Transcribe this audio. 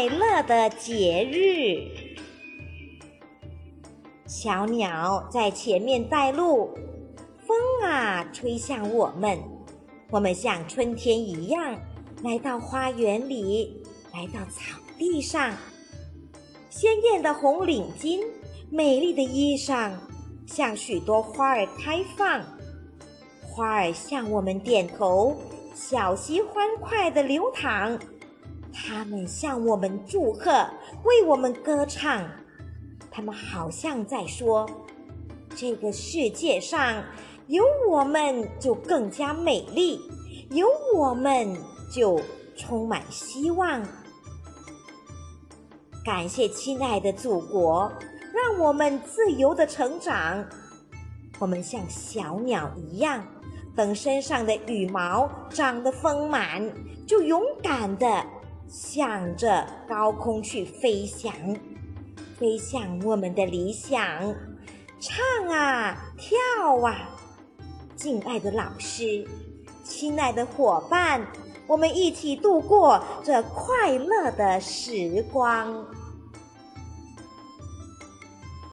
快乐的节日。小鸟在前面带路，风啊吹向我们，我们像春天一样来到花园里，来到草地上。鲜艳的红领巾，美丽的衣裳，像许多花儿开放，花儿向我们点头。小溪欢快地流淌，他们向我们祝贺，为我们歌唱。他们好像在说：“这个世界上有我们就更加美丽，有我们就充满希望。”感谢亲爱的祖国，让我们自由的成长。我们像小鸟一样。等身上的羽毛长得丰满，就勇敢的向着高空去飞翔，飞向我们的理想，唱啊跳啊！敬爱的老师，亲爱的伙伴，我们一起度过这快乐的时光。